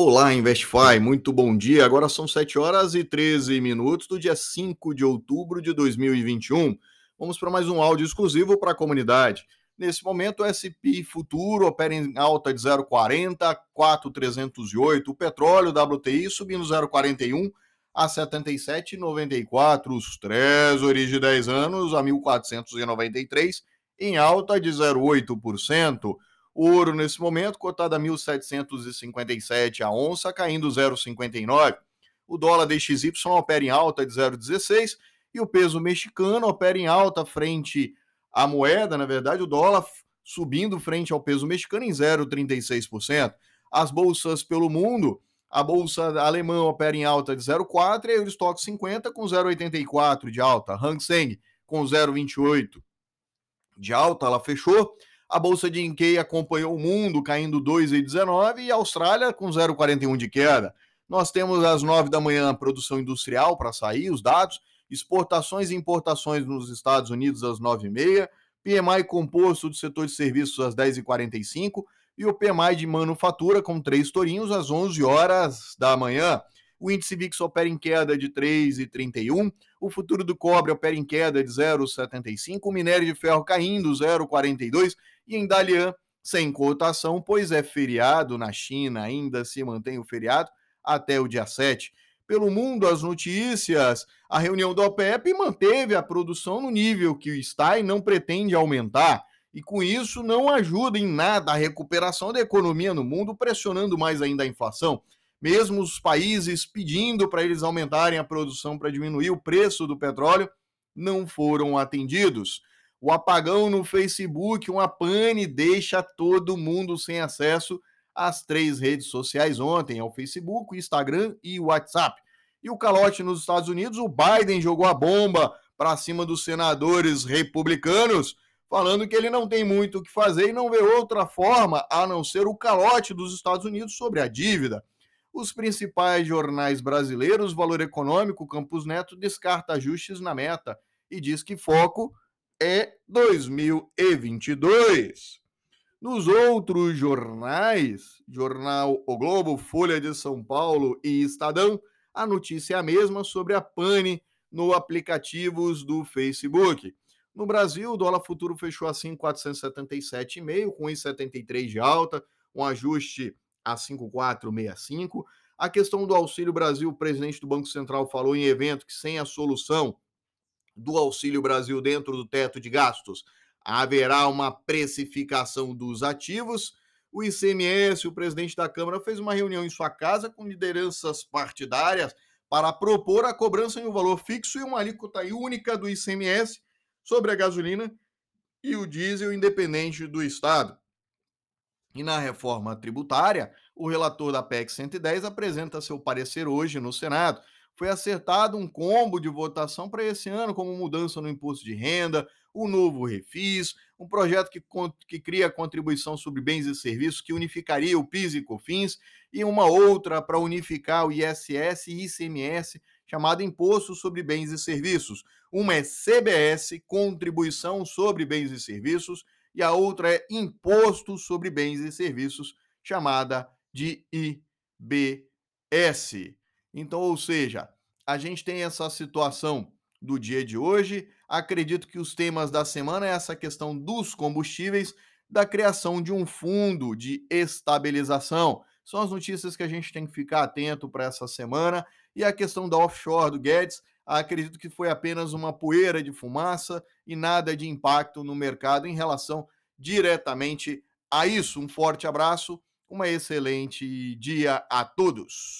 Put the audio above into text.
Olá, InvestFi, muito bom dia. Agora são 7 horas e 13 minutos do dia 5 de outubro de 2021. Vamos para mais um áudio exclusivo para a comunidade. Nesse momento, o SP Futuro opera em alta de 0,40 a 4,308. O petróleo WTI subindo 0,41 a 77,94. Os Treasuries de 10 anos a 1.493 em alta de 0,8%. Ouro, nesse momento, cotado a 1.757 a onça, caindo 0,59. O dólar DXY opera em alta de 0,16 e o peso mexicano opera em alta frente à moeda, na verdade, o dólar subindo frente ao peso mexicano em 0,36%. As bolsas pelo mundo, a bolsa alemã opera em alta de 0,4 e o estoque 50 com 0,84 de alta. Hang Seng com 0,28 de alta, ela fechou a bolsa de Nikkei acompanhou o mundo, caindo 2,19 e a Austrália com 0,41 de queda. Nós temos às 9 da manhã a produção industrial para sair, os dados, exportações e importações nos Estados Unidos às 9h30, PMI composto do setor de serviços às 10h45 e o PMI de manufatura com três tourinhos às 11 horas da manhã. O índice VIX opera em queda de 3,31, o futuro do cobre opera em queda de 0,75, o minério de ferro caindo 0,42 e em Dalian sem cotação, pois é feriado na China, ainda se mantém o feriado até o dia 7. Pelo mundo, as notícias, a reunião da OPEP manteve a produção no nível que está e não pretende aumentar. E com isso não ajuda em nada a recuperação da economia no mundo, pressionando mais ainda a inflação mesmo os países pedindo para eles aumentarem a produção para diminuir o preço do petróleo, não foram atendidos. O apagão no Facebook, uma pane, deixa todo mundo sem acesso às três redes sociais ontem, ao Facebook, Instagram e WhatsApp. E o calote nos Estados Unidos, o Biden jogou a bomba para cima dos senadores republicanos, falando que ele não tem muito o que fazer e não vê outra forma a não ser o calote dos Estados Unidos sobre a dívida. Os principais jornais brasileiros, Valor Econômico, Campos Neto, descarta ajustes na meta e diz que foco é 2022. Nos outros jornais, Jornal O Globo, Folha de São Paulo e Estadão, a notícia é a mesma sobre a pane no aplicativos do Facebook. No Brasil, o dólar futuro fechou assim 477,5 com 1,73 de alta, um ajuste a 5465. A questão do Auxílio Brasil, o presidente do Banco Central falou em evento que sem a solução do Auxílio Brasil dentro do teto de gastos, haverá uma precificação dos ativos. O ICMS, o presidente da Câmara, fez uma reunião em sua casa com lideranças partidárias para propor a cobrança em um valor fixo e uma alíquota única do ICMS sobre a gasolina e o diesel independente do Estado. E na reforma tributária, o relator da PEC 110 apresenta seu parecer hoje no Senado. Foi acertado um combo de votação para esse ano, como mudança no imposto de renda, o novo refis, um projeto que, que cria contribuição sobre bens e serviços que unificaria o PIS e COFINS, e uma outra para unificar o ISS e ICMS, chamado Imposto sobre Bens e Serviços. Uma é CBS, Contribuição sobre Bens e Serviços, e a outra é Imposto sobre Bens e Serviços, chamada de IBS. Então, ou seja, a gente tem essa situação do dia de hoje. Acredito que os temas da semana é essa questão dos combustíveis, da criação de um fundo de estabilização. São as notícias que a gente tem que ficar atento para essa semana. E a questão da offshore do Guedes, acredito que foi apenas uma poeira de fumaça e nada de impacto no mercado em relação diretamente a isso. Um forte abraço, uma excelente dia a todos.